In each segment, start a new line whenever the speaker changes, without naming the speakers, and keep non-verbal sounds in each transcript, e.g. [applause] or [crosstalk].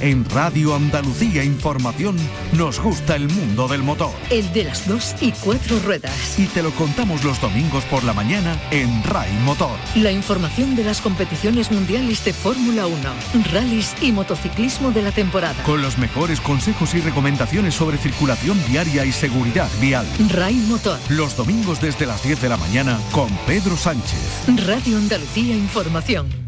En Radio Andalucía Información nos gusta el mundo del motor.
El de las dos y cuatro ruedas.
Y te lo contamos los domingos por la mañana en RAI Motor.
La información de las competiciones mundiales de Fórmula 1, rallies y motociclismo de la temporada.
Con los mejores consejos y recomendaciones sobre circulación viaria y seguridad vial.
RAI Motor.
Los domingos desde las 10 de la mañana con Pedro Sánchez.
Radio Andalucía Información.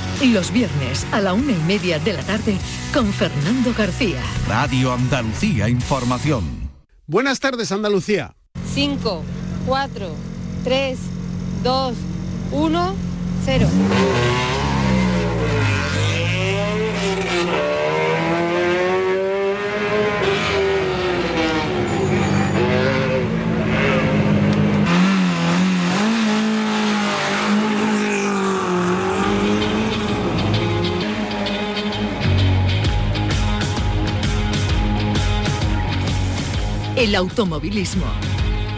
los viernes a la una y media de la tarde con Fernando García.
Radio Andalucía Información.
Buenas tardes Andalucía.
5, 4, 3, 2, 1, 0.
El automovilismo.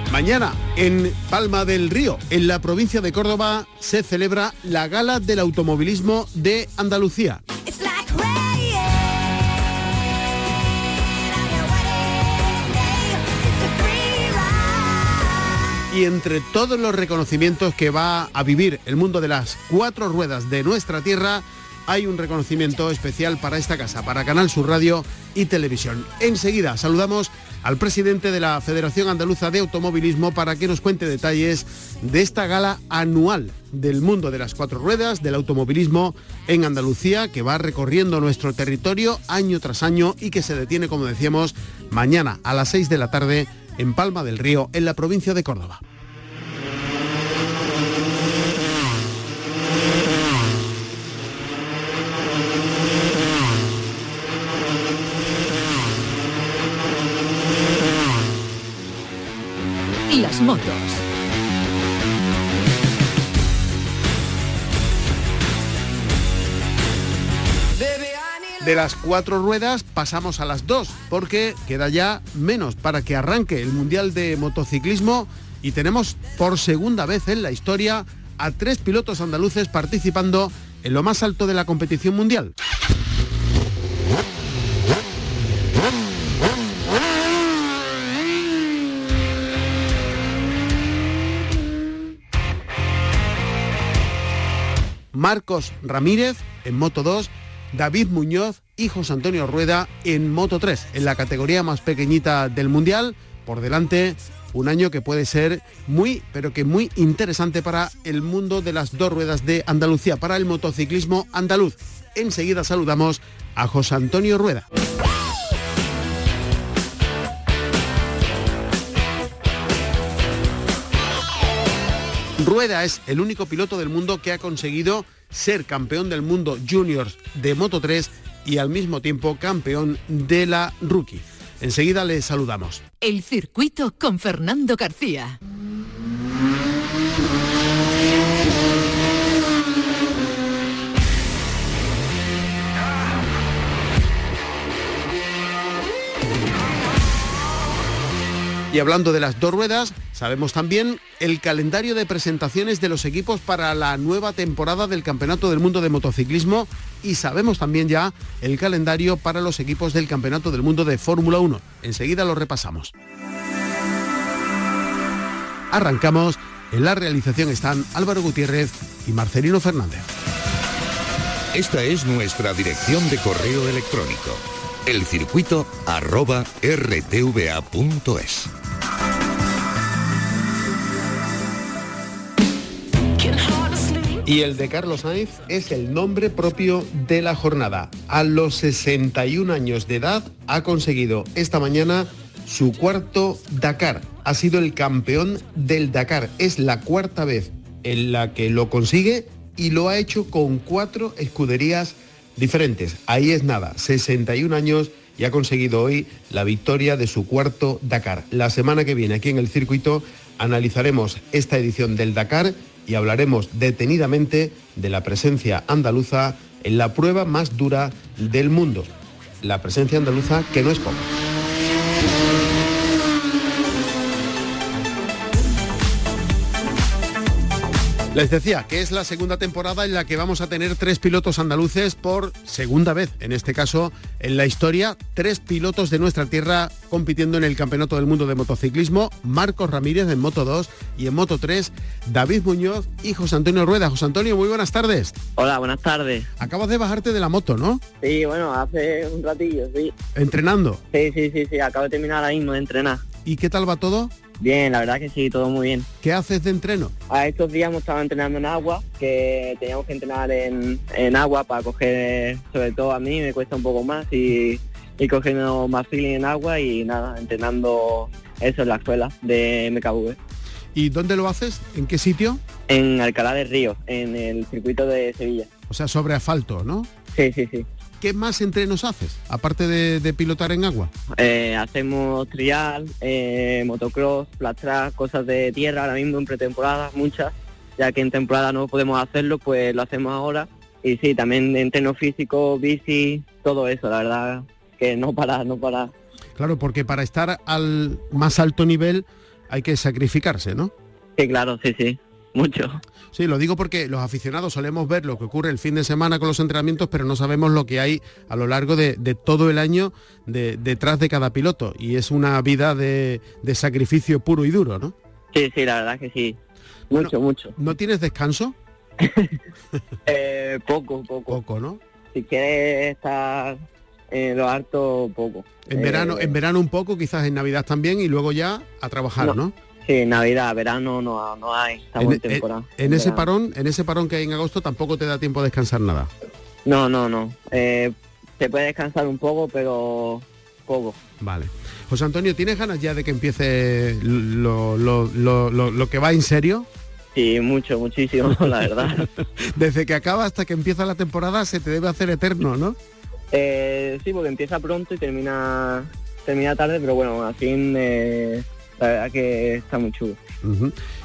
Mañana, en Palma del Río, en la provincia de Córdoba, se celebra la Gala del Automovilismo de Andalucía. Y entre todos los reconocimientos que va a vivir el mundo de las cuatro ruedas de nuestra tierra, hay un reconocimiento especial para esta casa, para Canal Sur Radio y Televisión. Enseguida saludamos al presidente de la Federación Andaluza de Automovilismo para que nos cuente detalles de esta gala anual del mundo de las cuatro ruedas, del automovilismo en Andalucía, que va recorriendo nuestro territorio año tras año y que se detiene, como decíamos, mañana a las seis de la tarde en Palma del Río, en la provincia de Córdoba.
Las motos.
De las cuatro ruedas pasamos a las dos, porque queda ya menos para que arranque el Mundial de Motociclismo y tenemos por segunda vez en la historia a tres pilotos andaluces participando en lo más alto de la competición mundial. Marcos Ramírez en Moto 2, David Muñoz y José Antonio Rueda en Moto 3, en la categoría más pequeñita del Mundial. Por delante, un año que puede ser muy, pero que muy interesante para el mundo de las dos ruedas de Andalucía, para el motociclismo andaluz. Enseguida saludamos a José Antonio Rueda. Rueda es el único piloto del mundo que ha conseguido ser campeón del mundo juniors de Moto 3 y al mismo tiempo campeón de la rookie. Enseguida le saludamos.
El circuito con Fernando García.
Y hablando de las dos ruedas, sabemos también el calendario de presentaciones de los equipos para la nueva temporada del Campeonato del Mundo de Motociclismo y sabemos también ya el calendario para los equipos del Campeonato del Mundo de Fórmula 1. Enseguida lo repasamos. Arrancamos. En la realización están Álvaro Gutiérrez y Marcelino Fernández.
Esta es nuestra dirección de correo electrónico elcircuito
Y el de Carlos Sainz es el nombre propio de la jornada. A los 61 años de edad ha conseguido esta mañana su cuarto Dakar. Ha sido el campeón del Dakar. Es la cuarta vez en la que lo consigue y lo ha hecho con cuatro escuderías diferentes. Ahí es nada, 61 años y ha conseguido hoy la victoria de su cuarto Dakar. La semana que viene aquí en el circuito analizaremos esta edición del Dakar y hablaremos detenidamente de la presencia andaluza en la prueba más dura del mundo. La presencia andaluza que no es poca. Les decía que es la segunda temporada en la que vamos a tener tres pilotos andaluces por segunda vez, en este caso en la historia, tres pilotos de nuestra tierra compitiendo en el Campeonato del Mundo de Motociclismo, Marcos Ramírez en Moto 2 y en Moto 3, David Muñoz y José Antonio Rueda. José Antonio, muy buenas tardes.
Hola, buenas tardes.
Acabas de bajarte de la moto, ¿no?
Sí, bueno, hace un ratillo, sí.
¿Entrenando?
Sí, sí, sí, sí, acabo de terminar ahora mismo de entrenar.
¿Y qué tal va todo?
Bien, la verdad que sí, todo muy bien.
¿Qué haces de entreno?
A estos días hemos estado entrenando en agua, que teníamos que entrenar en, agua para coger, sobre todo a mí me cuesta un poco más y, y cogiendo más feeling en agua y nada, entrenando eso en la escuela de MKV.
¿Y dónde lo haces? ¿En qué sitio?
En Alcalá de Río, en el circuito de Sevilla.
O sea, sobre asfalto, ¿no?
Sí, sí, sí.
¿Qué más entrenos haces, aparte de, pilotar en agua?
Eh, hacemos trial, eh, motocross, flat track, cosas de tierra, ahora mismo en pretemporada, muchas. Ya que en temporada no podemos hacerlo, pues lo hacemos ahora. Y sí, también entreno físico, bici, todo eso, la verdad, que no para, no para.
Claro, porque para estar al más alto nivel hay que sacrificarse, ¿no?
Sí, claro, sí, sí mucho.
Sí, lo digo porque los aficionados solemos ver lo que ocurre el fin de semana con los entrenamientos, pero no sabemos lo que hay a lo largo de, todo el año detrás de cada piloto. Y es una vida de, sacrificio puro y duro, ¿no?
Sí, sí, la verdad que sí. Mucho, mucho.
¿No tienes descanso? [laughs]
Eh, poco, poco.
Poco, ¿no?
Si quieres estar en lo alto, poco.
En verano, eh, en verano un poco, quizás en Navidad también, y luego ya a trabajar, ¿no?
Sí, Navidad, verano no, no hay, estamos en, temporada.
En, ese parón, en ese parón que hay en agosto tampoco te da tiempo a descansar nada.
No, no, no. Eh, se puede descansar un poco, pero poco.
Vale. José Antonio, ¿tienes ganas ya de que empiece lo, lo, que va en serio?
Sí, mucho, muchísimo, [laughs] la verdad.
Desde que acaba hasta que empieza la temporada se te debe hacer eterno, ¿no?
Eh, sí, porque empieza pronto y termina termina tarde, pero bueno, al fin eh, la verdad que está muy chulo.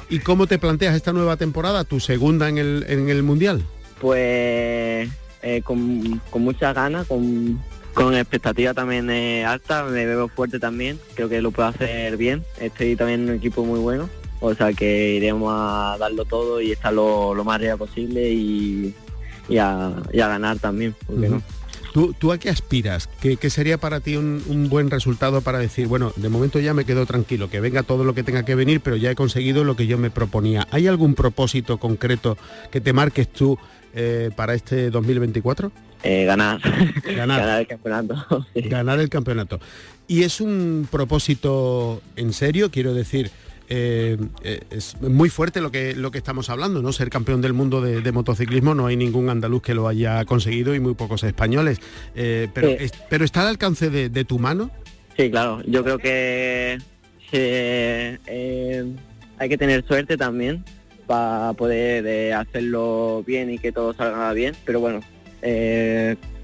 ¿Y cómo te planteas esta nueva temporada, tu segunda en el, en el Mundial?
Pues eh, con, muchas ganas, con, con expectativa también eh, alta, me veo fuerte también, creo que lo puedo hacer bien, estoy también en un equipo muy bueno, o sea que iremos a darlo todo y estar lo, más real posible y, a, ganar también, ¿por no?
¿Tú, a qué aspiras? ¿Qué, sería para ti un, buen resultado para decir, bueno, de momento ya me quedo tranquilo, que venga todo lo que tenga que venir, pero ya he conseguido lo que yo me proponía? ¿Hay algún propósito concreto que te marques tú eh, para este 2024?
Eh, ganar. ganar. [laughs] el campeonato. [laughs]
Ganar el campeonato. ¿Y es un propósito en serio? Quiero decir, eh, eh, es muy fuerte lo que, lo que estamos hablando, ¿no? Ser campeón del mundo de, motociclismo, no hay ningún andaluz que lo haya conseguido y muy pocos españoles. Eh, pero, pero ¿está al alcance de, tu mano?
Sí, claro. Yo creo que hay que tener suerte también para poder hacerlo bien y que todo salga bien. Pero bueno,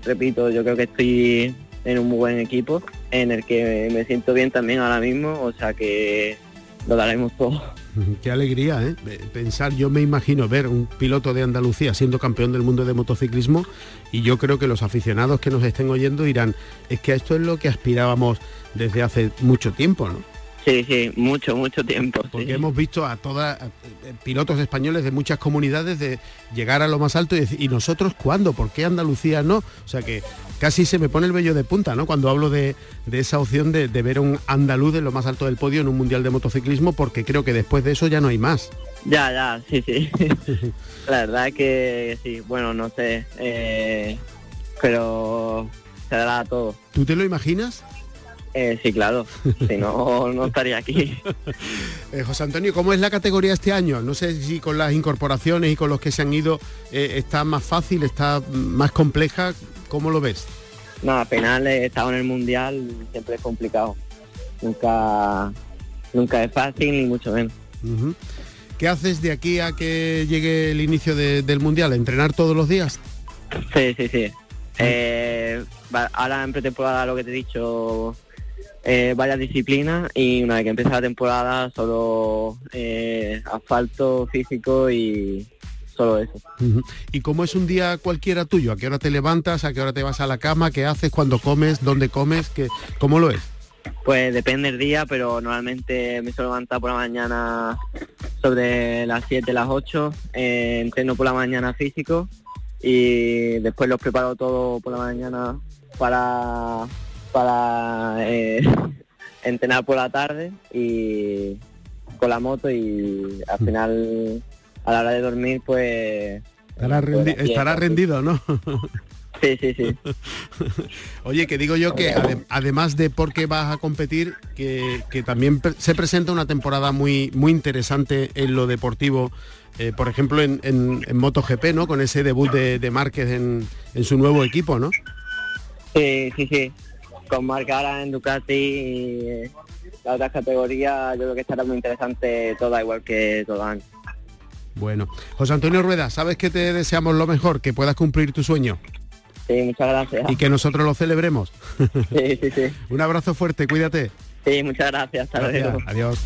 repito, yo creo que estoy en un muy buen equipo en el que me siento bien también ahora mismo, o sea que lo daremos todo. [laughs]
Qué alegría, ¿eh? Pensar, yo me imagino ver un piloto de Andalucía siendo campeón del mundo de motociclismo y yo creo que los aficionados que nos estén oyendo dirán, es que esto es lo que aspirábamos desde hace mucho tiempo, ¿no?
Sí, sí, mucho, mucho tiempo.
Porque hemos visto a todas pilotos españoles de muchas comunidades de llegar a lo más alto y decir, ¿y nosotros cuándo? ¿Por qué Andalucía no? O sea que casi se me pone el vello de punta, ¿no? Cuando hablo de, esa opción de, ver a un andaluz en lo más alto del podio en un mundial de motociclismo, porque creo que después de eso ya no hay más.
Ya, ya, sí, sí. [laughs] La verdad que sí, bueno, no sé, eh, pero se dará todo.
¿Tú te lo imaginas?
Eh, sí, claro. Si no, no estaría aquí. [laughs]
Eh, José Antonio, ¿cómo es la categoría este año? No sé si con las incorporaciones y con los que se han ido eh, está más fácil, está más compleja. ¿Cómo lo ves?
No, penal he estado en el mundial, siempre es complicado. Nunca, nunca es fácil ni mucho menos.
¿Qué haces de aquí a que llegue el inicio del mundial? ¿Entrenar todos los días?
Sí, sí, sí. Eh, ahora en pretemporada lo que te he dicho, eh, varias disciplinas y una vez que empieza la temporada solo eh, asfalto físico y solo eso.
¿Y cómo es un día cualquiera tuyo? ¿A qué hora te levantas? ¿A qué hora te vas a la cama? ¿Qué haces? cuando comes? ¿Dónde comes? ¿Qué, ¿Cómo lo es?
Pues depende del día, pero normalmente me suelo levantar por la mañana sobre las 7, las 8, eh, entreno por la mañana físico y después los preparo todo por la mañana para, para eh, [laughs] entrenar por la tarde y con la moto y al final a la hora de dormir pues...
Estará, pues, rendido, ¿no?
Sí, sí, sí. [laughs]
Oye, que digo yo que además de porque vas a competir, que, también se presenta una temporada muy, muy interesante en lo deportivo, eh, por ejemplo en, en, MotoGP, ¿no? Con ese debut de, de Márquez en, su nuevo equipo, ¿no?
Sí, sí, sí. Con Marc en Ducati y la otra categoría, yo creo que estará muy interesante toda igual que toda
Bueno, José Antonio Rueda, sabes que te deseamos lo mejor, que puedas cumplir tu sueño.
Sí, muchas gracias.
Y que nosotros lo celebremos.
Sí, sí, sí. [laughs]
Un abrazo fuerte, cuídate.
Sí, muchas gracias. Hasta luego.
Adiós.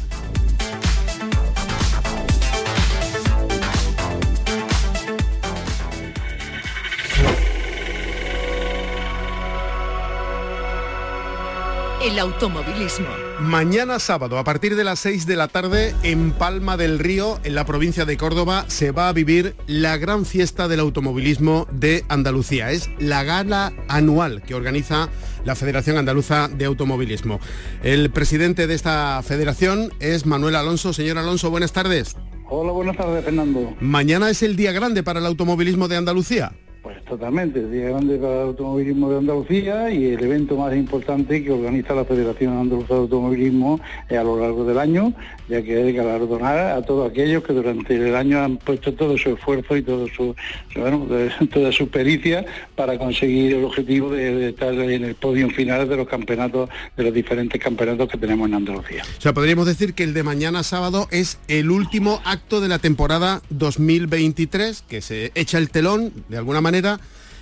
El automovilismo.
Mañana sábado, a partir de las 6 de la tarde, en Palma del Río, en la provincia de Córdoba, se va a vivir la gran fiesta del automovilismo de Andalucía. Es la gala anual que organiza la Federación Andaluza de Automovilismo. El presidente de esta federación es Manuel Alonso. Señor Alonso, buenas tardes.
Hola, buenas tardes, Fernando.
Mañana es el día grande para el automovilismo de Andalucía.
Pues totalmente, el Día Grande para el Automovilismo de Andalucía y el evento más importante que organiza la Federación Andaluza de Automovilismo a lo largo del año, ya que es galardonar a todos aquellos que durante el año han puesto todo su esfuerzo y todo su, [laughs] toda su pericia para conseguir el objetivo de, estar en el podio final de los campeonatos, de los diferentes campeonatos que tenemos en Andalucía.
O sea, podríamos decir que el de mañana sábado es el último acto de la temporada 2023, que se echa el telón de alguna manera manera,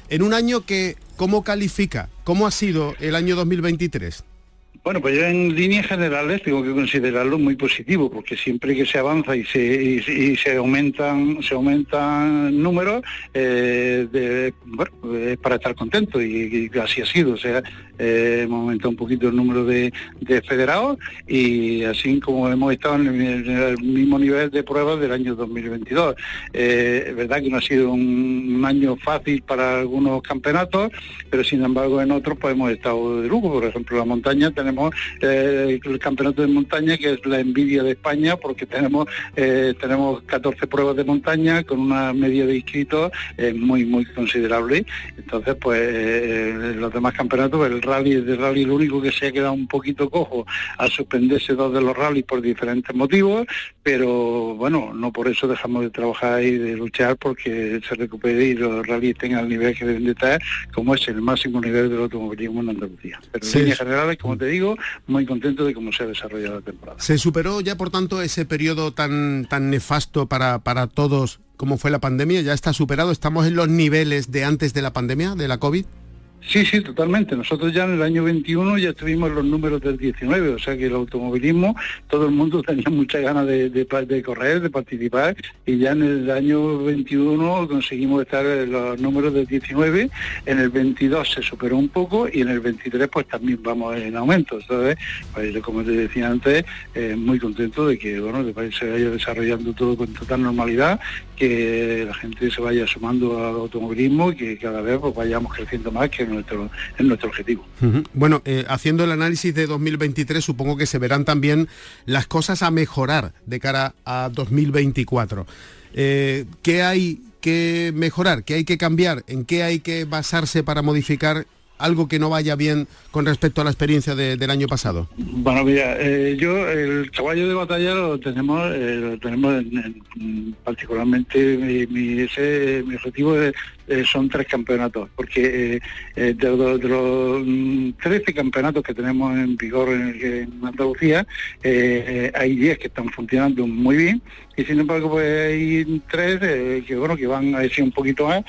en un año que, ¿cómo califica? ¿Cómo ha sido el año 2023?
Bueno, pues yo en líneas generales tengo que considerarlo muy positivo, porque siempre que se avanza y se, se aumentan se aumentan números, eh, bueno, es para estar contento y, así ha sido. O sea, eh, hemos aumentado un poquito el número de, federados y así como hemos estado en el, mismo nivel de pruebas del año 2022. Eh, es verdad que no ha sido un, año fácil para algunos campeonatos, pero sin embargo en otros pues hemos estado de lujo. Por ejemplo, la montaña tenemos eh, el campeonato de montaña que es la envidia de España porque tenemos tenemos 14 pruebas de montaña con una media de inscritos muy muy considerable. Entonces pues los demás campeonatos el rally de rally lo único que se ha quedado un poquito cojo al suspenderse dos de los rallies por diferentes motivos, pero bueno, no por eso dejamos de trabajar y de luchar porque se recupere y los rallies tengan el nivel que deben de estar, como es el máximo nivel del automovilismo en Andalucía. Pero en líneas generales, como te digo, muy contento de cómo se ha desarrollado la temporada.
¿Se superó ya por tanto ese periodo tan, tan nefasto para, para todos como fue la pandemia? ¿Ya está superado? ¿Estamos en los niveles de antes de la pandemia, de la COVID?
Sí, sí, totalmente. Nosotros ya en el año 21 ya tuvimos los números del 19, o sea que el automovilismo, todo el mundo [laughs] tenía muchas ganas de, correr, de participar, y ya en el año 21 conseguimos estar en los números del 19, en el 22 se superó un poco y en el 23 pues también vamos en aumento. Entonces, pues, como te decía antes, eh, muy contento de que bueno, se vaya desarrollando todo con total normalidad, que la gente se vaya sumando al automovilismo y que cada vez pues, vayamos creciendo más, que nuestro, es nuestro objetivo.
Bueno, eh, haciendo el análisis de 2023, supongo que se verán también las cosas a mejorar de cara a 2024. Eh, ¿Qué hay que mejorar? ¿Qué hay que cambiar? ¿En qué hay que basarse para modificar algo que no vaya bien con respecto a la experiencia del año pasado?
Bueno, mira, eh, yo el caballo de batalla lo tenemos, eh, lo tenemos particularmente mi, ese, mi objetivo es eh, son tres campeonatos, porque de, los, de, los 13 campeonatos que tenemos en vigor en, Andalucía, hay 10 que están funcionando muy bien y sin embargo pues hay tres que bueno que van a decir un poquito más,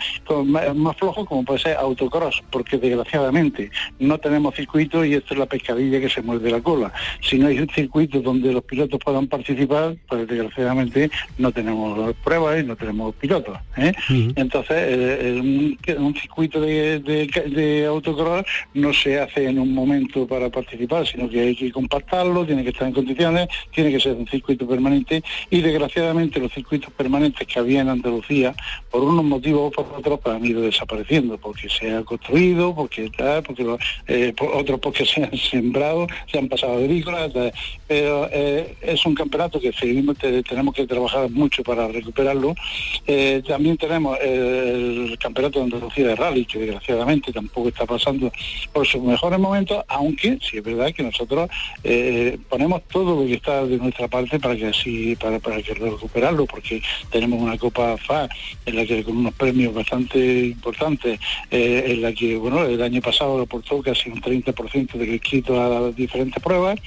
más, flojos como puede ser autocross, porque desgraciadamente no tenemos circuito y esto es la pescadilla que se muerde la cola. Si no hay un circuito donde los pilotos puedan participar, pues desgraciadamente no tenemos pruebas y no tenemos pilotos. ¿eh? Entonces, eh, un, circuito de, de, autocross no se hace en un momento para participar, sino que hay que compactarlo, tiene que estar en condiciones, tiene que ser un circuito permanente y desgraciadamente los circuitos permanentes que había en Andalucía, por unos motivos o por otros, pues han ido desapareciendo, porque se ha construido, porque tal, porque eh, otros porque se han sembrado, se han pasado agrícolas, pero es un campeonato que seguimos, tenemos que trabajar mucho para recuperarlo. Eh, también tenemos Campeonato de Andalucía de Rally, que desgraciadamente tampoco está pasando por sus mejores momentos, aunque sí es verdad que nosotros eh, ponemos todo lo que está de nuestra parte para que así, para, para que recuperarlo, porque tenemos una Copa FA en la que con unos premios bastante importantes, eh, en la que bueno el año pasado aportó casi un 30% de inscrito a las diferentes pruebas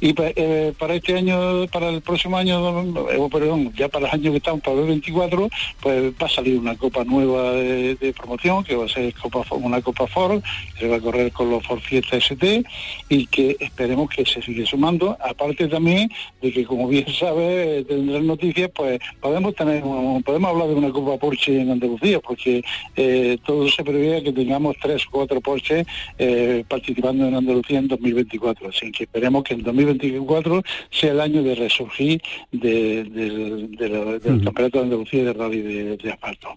y para este año, para el próximo año, perdón, ya para el año que estamos, para el 24, pues va a salir una copa nueva de, promoción, que va a ser copa, una copa Ford, que se va a correr con los Ford Fiesta ST y que esperemos que se siga sumando, aparte también de que como bien [laughs] sabe, tendrás noticias, pues podemos tener, podemos hablar de una copa Porsche en Andalucía, porque eh, todo se prevé que tengamos tres o cuatro Porsche eh, participando en Andalucía en 2024, así que esperemos que en 2024 sea el año de resurgir de, del Campeonato de Andalucía de Rally de, asfalto.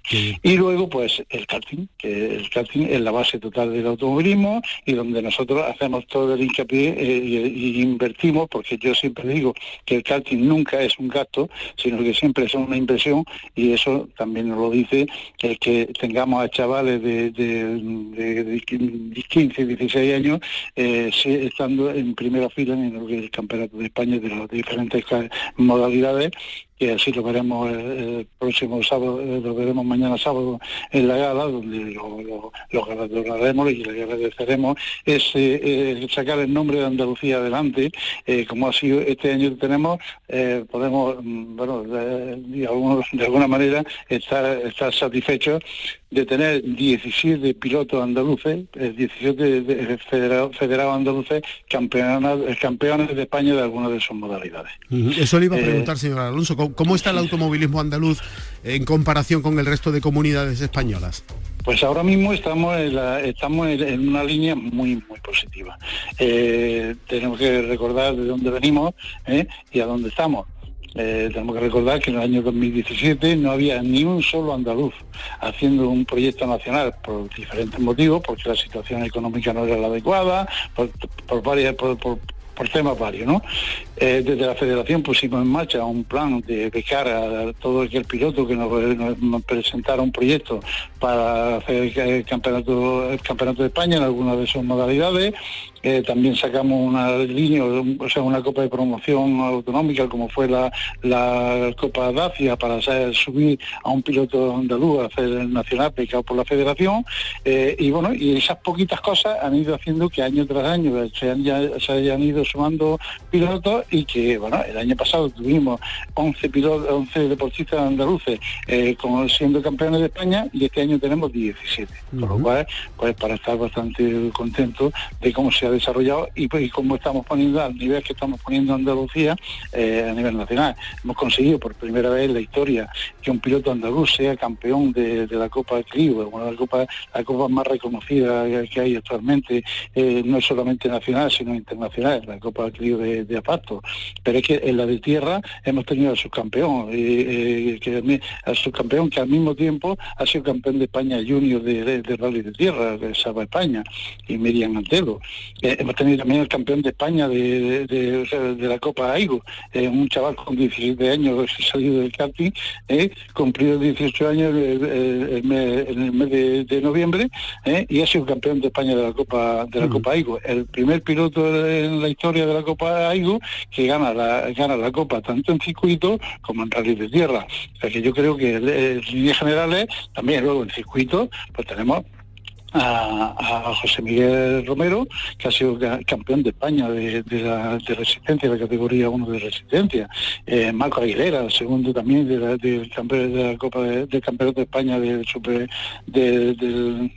Y luego, pues, el karting, que el karting es la base total del automovilismo y donde nosotros hacemos todo el hincapié eh, y, invertimos, porque yo siempre digo que el karting nunca es un gasto, sino que siempre es una inversión y eso también nos lo dice el que tengamos a chavales de, de, 15, 16 años eh, estando en primera fila en el Campeonato de España de las diferentes modalidades que así lo veremos el, próximo sábado, eh, lo veremos mañana sábado en la gala, donde lo, lo, lo galardonaremos y le agradeceremos, es eh, sacar el nombre de Andalucía adelante, eh, como ha sido este año que tenemos, podemos, mm, bueno, de, alguna manera estar, estar satisfechos de tener 17 pilotos andaluces, 17 federados, federados andaluces campeones, campeones de España de alguna de sus modalidades.
Eso le iba a preguntar, señor Alonso, ¿Cómo, está el automovilismo andaluz en comparación con el resto de comunidades españolas?
Pues ahora mismo estamos en, estamos en una línea muy muy positiva. Eh, tenemos que recordar de dónde venimos ¿eh? y a dónde estamos. Eh, tenemos que recordar que en el año 2017 no había ni un solo andaluz haciendo un proyecto nacional por diferentes motivos, porque la situación económica no era la adecuada, por, varias, por temas varios, ¿no? Eh, desde la federación pusimos en marcha un plan de becar a todo aquel piloto que nos, presentara un proyecto para hacer el campeonato, el campeonato de España en alguna de sus modalidades. Eh, también sacamos una línea, o sea, una copa de promoción autonómica como fue la, la Copa Dacia para subir a un piloto andaluz a hacer el nacional becado por la federación. Eh, y bueno, y esas poquitas cosas han ido haciendo que año tras año se, se hayan ido sumando pilotos y que, bueno, el año pasado tuvimos 11 pilotos, 11 deportistas andaluces eh, como siendo campeones de España y este año tenemos 17. Por lo cual, pues para estar bastante contentos de cómo se ha desarrollado y, pues, cómo estamos poniendo al nivel que estamos poniendo Andalucía eh, a nivel nacional. Hemos conseguido por primera vez en la historia que un piloto andaluz sea campeón de, la Copa Clio, una de las copas la copa más reconocida que hay actualmente, eh, no solamente nacional, sino internacional, la Copa Clio de, de pero es que en la de tierra hemos tenido a subcampeón, eh, que, a subcampeón que al mismo tiempo ha sido campeón de España junior de, de, rally de tierra, de Saba España, y Miriam Antelo. Eh, hemos tenido también el campeón de España de, de, la Copa AIGO, eh, un chaval con 17 años salido del karting, eh, cumplido 18 años en el mes de, noviembre y ha sido campeón de España de la Copa de la Copa AIGO. El primer piloto en la historia de la Copa AIGO que gana la, gana la Copa tanto en circuito como en rally de tierra. O sea que yo creo que en líneas generales, también luego en circuito, pues tenemos a, José Miguel Romero, que ha sido campeón de España de, la, de resistencia, de la categoría 1 de resistencia. Eh, Marco Aguilera, segundo también de la, de, la Copa de, Campeonato de España de, super, del,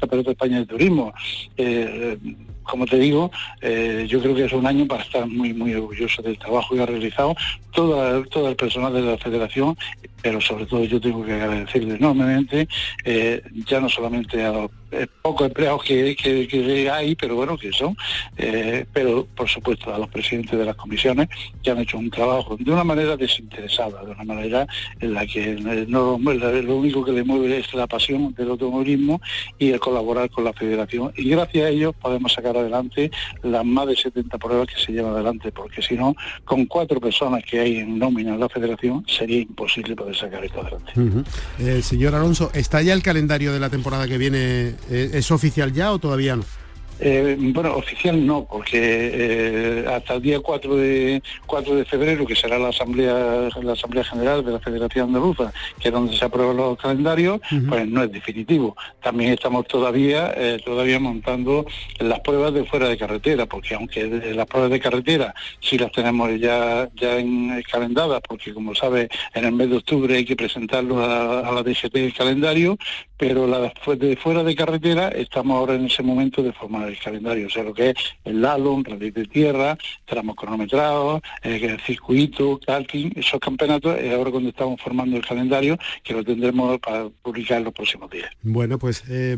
Campeonato de España de Turismo. Eh, como te digo, eh, yo creo que es un año para estar muy, muy orgulloso del trabajo que ha realizado todo, todo el personal de la federación, pero sobre todo yo tengo que agradecerle enormemente, eh, ya no solamente a los eh, pocos empleados que, que, hay, pero bueno, que son, pero por supuesto a los presidentes de las comisiones que han hecho un trabajo de una manera desinteresada, de una manera en la que no, lo único que le mueve es la pasión del automovilismo y el colaborar con la federación. Y gracias a ellos podemos sacar adelante las más de 70 pruebas que se llevan adelante, porque si no, con cuatro personas que hay en nómina en la federación, sería imposible poder sacar esto adelante.
Eh, señor Alonso, ¿está ya el calendario de la temporada que viene? Eh, ¿Es oficial ya o todavía no?
Eh, bueno, oficial no, porque eh, hasta el día 4 de 4 de febrero, que será la asamblea la asamblea general de la Federación Andaluza, que es donde se aprueban los calendarios, pues no es definitivo. También estamos todavía eh, todavía montando las pruebas de fuera de carretera, porque aunque las pruebas de carretera sí las tenemos ya ya en, calendadas, porque como sabe en el mes de octubre hay que presentarlo a, la DGT el calendario, pero las de fuera de carretera estamos ahora en ese momento de el calendario, o sea, lo que es el lalom, radio de tierra, tramos cronometrados, el circuito, calking, esos campeonatos, es ahora cuando estamos formando el calendario, que lo tendremos para publicar en los próximos días.
Bueno, pues eh,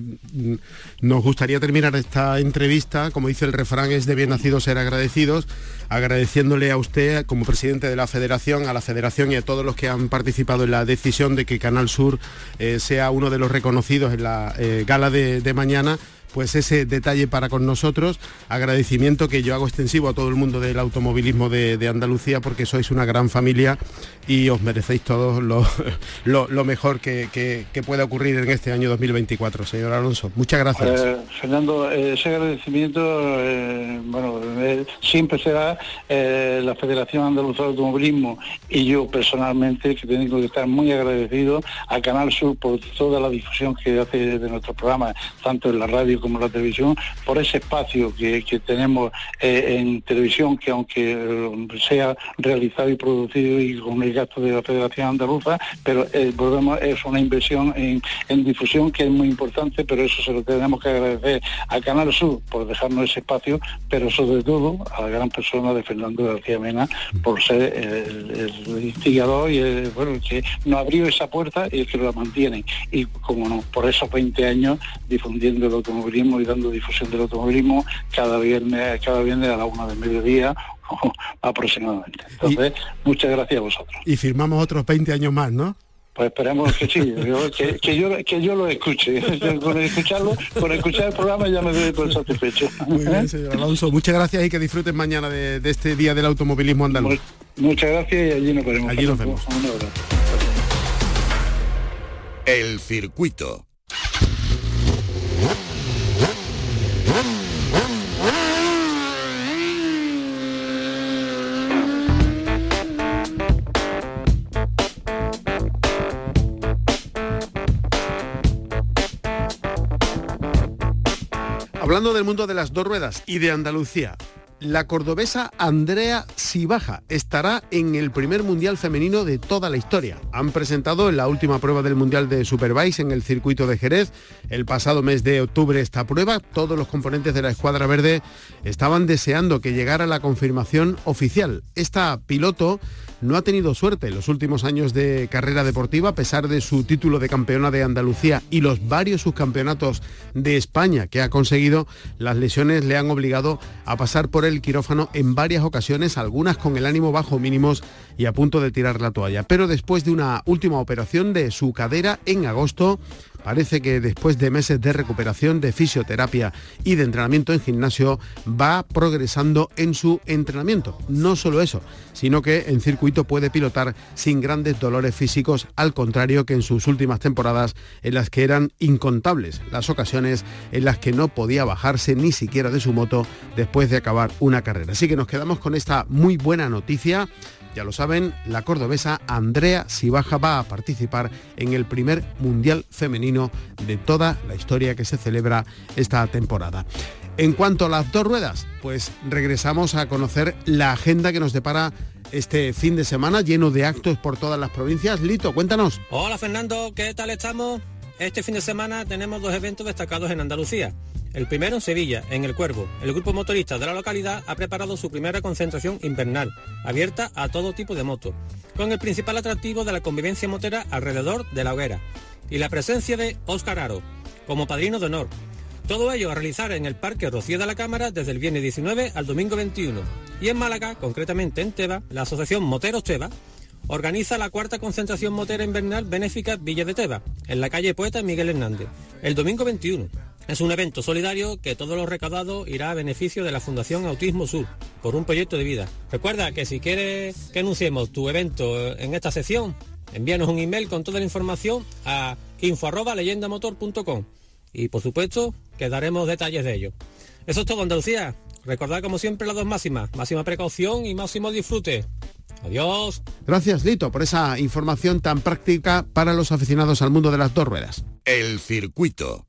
nos gustaría terminar esta entrevista, como dice el refrán, es de bien nacidos ser agradecidos, agradeciéndole a usted como presidente de la federación, a la federación y a todos los que han participado en la decisión de que Canal Sur eh, sea uno de los reconocidos en la eh, gala de mañana pues ese detalle para con nosotros. Agradecimiento que yo hago extensivo a todo el mundo del automovilismo de, Andalucía porque sois una gran familia y os merecéis todos lo, [laughs] lo, mejor que, pueda ocurrir en este año 2024, señor Alonso. Muchas gracias.
Eh, Fernando, ese agradecimiento, eh, bueno, eh, siempre será la Federación Andaluza de Automovilismo y yo personalmente que tengo que estar muy agradecido a Canal Sur por toda la difusión que hace de nuestro programa, tanto en la radio como la televisión, por ese espacio que, tenemos eh, en televisión, que aunque eh, sea realizado y producido y con el gasto de la Federación Andaluza, pero eh, volvemos, es una inversión en, difusión que es muy importante, pero eso se lo tenemos que agradecer a Canal Sur por dejarnos ese espacio, pero sobre todo a la gran persona de Fernando García Mena por ser el, instigador y el, bueno, que nos abrió esa puerta y el que la mantiene. Y como no, por esos 20 años difundiendo el automóvil y dando difusión del automovilismo cada viernes, cada viernes a la una del mediodía [laughs] aproximadamente. Entonces, muchas gracias a vosotros.
Y firmamos otros 20 años más, ¿no?
Pues esperemos que sí, [laughs] que, yo, que yo lo escuche. [laughs] con escucharlo, con escuchar el programa ya me doy por satisfecho.
Muy bien, señor Alonso. Muchas gracias y que disfruten mañana de, este Día del Automovilismo Andaluz.
Muchas gracias y allí nos veremos.
Allí nos vemos.
El circuito.
Hablando del mundo de las dos ruedas y de Andalucía, la cordobesa Andrea Sibaja estará en el primer Mundial femenino de toda la historia. Han presentado en la última prueba del Mundial de Superbike en el circuito de Jerez el pasado mes de octubre esta prueba. Todos los componentes de la escuadra verde estaban deseando que llegara la confirmación oficial. Esta piloto no ha tenido suerte en los últimos años de carrera deportiva, a pesar de su título de campeona de Andalucía y los varios subcampeonatos de España que ha conseguido, las lesiones le han obligado a pasar por el quirófano en varias ocasiones, algunas con el ánimo bajo mínimos y a punto de tirar la toalla. Pero después de una última operación de su cadera en agosto, parece que después de meses de recuperación, de fisioterapia y de entrenamiento en gimnasio, va progresando en su entrenamiento. No solo eso, sino que en circuito puede pilotar sin grandes dolores físicos, al contrario que en sus últimas temporadas en las que eran incontables las ocasiones en las que no podía bajarse ni siquiera de su moto después de acabar una carrera. Así que nos quedamos con esta muy buena noticia ya lo saben, la cordobesa Andrea Sibaja va a participar en el primer Mundial Femenino de toda la historia que se celebra esta temporada. En cuanto a las dos ruedas, pues regresamos a conocer la agenda que nos depara este fin de semana lleno de actos por todas las provincias. Lito, cuéntanos.
Hola Fernando, ¿qué tal estamos? Este fin de semana tenemos dos eventos destacados en Andalucía. El primero en Sevilla, en El Cuervo. El grupo motorista de la localidad ha preparado su primera concentración invernal, abierta a todo tipo de motos, con el principal atractivo de la convivencia motera alrededor de la hoguera y la presencia de Óscar Aro como padrino de honor. Todo ello a realizar en el Parque Rocío de la Cámara desde el viernes 19 al domingo 21. Y en Málaga, concretamente en Teba, la Asociación Moteros Teba organiza la cuarta concentración motera invernal benéfica Villa de Teba, en la calle Poeta Miguel Hernández, el domingo 21. Es un evento solidario que todos los recaudados irá a beneficio de la Fundación Autismo Sur por un proyecto de vida. Recuerda que si quieres que anunciemos tu evento en esta sección, envíanos un email con toda la información a info@leyendamotor.com y por supuesto que daremos detalles de ello. Eso es todo Andalucía. Recordad como siempre las dos máximas, máxima precaución y máximo disfrute. Adiós.
Gracias Lito por esa información tan práctica para los aficionados al mundo de las dos ruedas.
El circuito.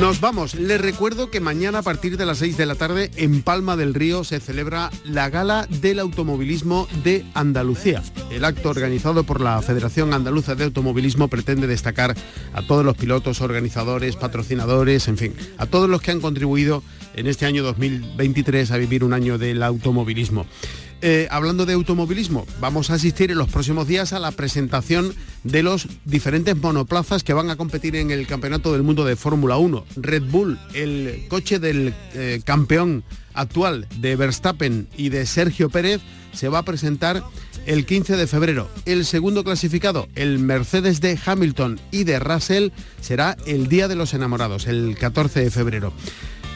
Nos vamos. Les recuerdo que mañana a partir de las 6 de la tarde en Palma del Río se celebra la Gala del Automovilismo de Andalucía. El acto organizado por la Federación Andaluza de Automovilismo pretende destacar a todos los pilotos, organizadores, patrocinadores, en fin, a todos los que han contribuido en este año 2023 a vivir un año del automovilismo. Eh, hablando de automovilismo, vamos a asistir en los próximos días a la presentación de los diferentes monoplazas que van a competir en el Campeonato del Mundo de Fórmula 1. Red Bull, el coche del eh, campeón actual de Verstappen y de Sergio Pérez, se va a presentar el 15 de febrero. El segundo clasificado, el Mercedes de Hamilton y de Russell, será el Día de los Enamorados, el 14 de febrero.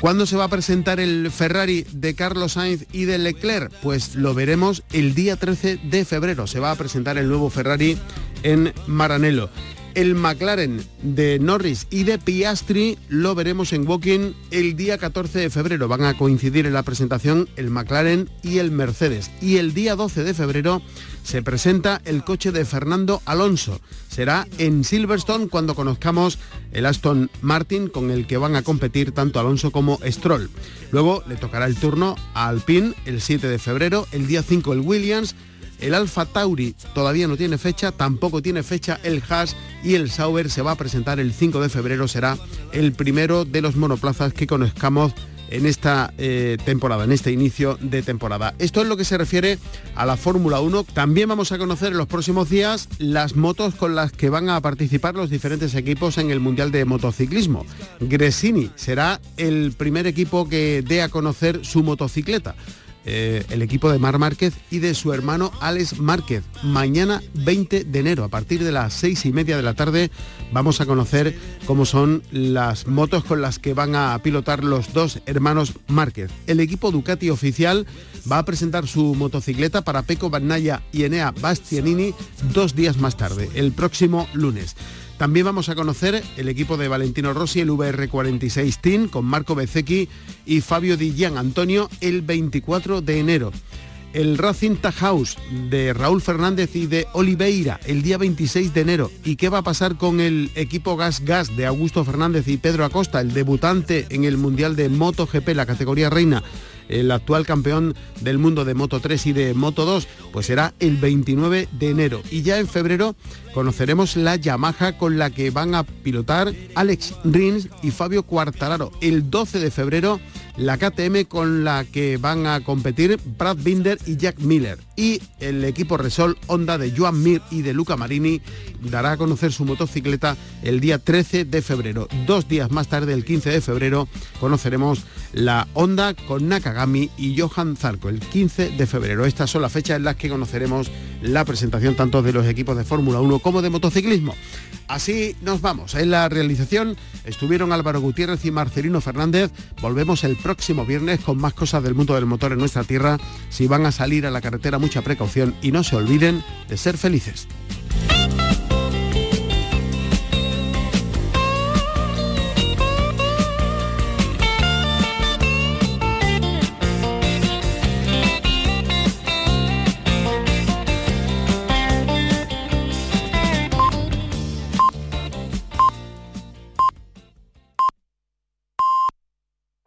¿Cuándo se va a presentar el Ferrari de Carlos Sainz y de Leclerc? Pues lo veremos el día 13 de febrero. Se va a presentar el nuevo Ferrari en Maranello. El McLaren de Norris y de Piastri lo veremos en Woking el día 14 de febrero. Van a coincidir en la presentación el McLaren y el Mercedes. Y el día 12 de febrero se presenta el coche de Fernando Alonso. Será en Silverstone cuando conozcamos el Aston Martin con el que van a competir tanto Alonso como Stroll. Luego le tocará el turno a Alpine el 7 de febrero, el día 5 el Williams, el Alfa Tauri todavía no tiene fecha, tampoco tiene fecha el Haas y el Sauber se va a presentar el 5 de febrero, será el primero de los monoplazas que conozcamos en esta eh, temporada, en este inicio de temporada. Esto es lo que se refiere a la Fórmula 1. También vamos a conocer en los próximos días las motos con las que van a participar los diferentes equipos en el Mundial de Motociclismo. Gresini será el primer equipo que dé a conocer su motocicleta. Eh, el equipo de Mar Márquez y de su hermano Alex Márquez. Mañana 20 de enero, a partir de las seis y media de la tarde, vamos a conocer cómo son las motos con las que van a pilotar los dos hermanos Márquez. El equipo Ducati oficial va a presentar su motocicleta para Peco Bagnaia y Enea Bastianini dos días más tarde, el próximo lunes. También vamos a conocer el equipo de Valentino Rossi, el VR46 Team, con Marco Bezzecchi y Fabio Di Gian Antonio el 24 de enero. El Racing Tahouse de Raúl Fernández y de Oliveira el día 26 de enero. ¿Y qué va a pasar con el equipo Gas Gas de Augusto Fernández y Pedro Acosta, el debutante en el Mundial de MotoGP, la categoría reina? El actual campeón del mundo de Moto 3 y de Moto 2, pues será el 29 de enero. Y ya en febrero conoceremos la Yamaha con la que van a pilotar Alex Rins y Fabio Cuartararo. El 12 de febrero la KTM con la que van a competir Brad Binder y Jack Miller. Y el equipo Resol Honda de Joan Mir y de Luca Marini dará a conocer su motocicleta el día 13 de febrero. Dos días más tarde, el 15 de febrero, conoceremos la Honda con Nakagami y Johan Zarco, el 15 de febrero. Estas son las fechas en las que conoceremos la presentación tanto de los equipos de Fórmula 1 como de motociclismo. Así nos vamos. En la realización estuvieron Álvaro Gutiérrez y Marcelino Fernández. Volvemos el próximo viernes con más cosas del mundo del motor en nuestra tierra. Si van a salir a la carretera, mucha precaución y no se olviden de ser felices.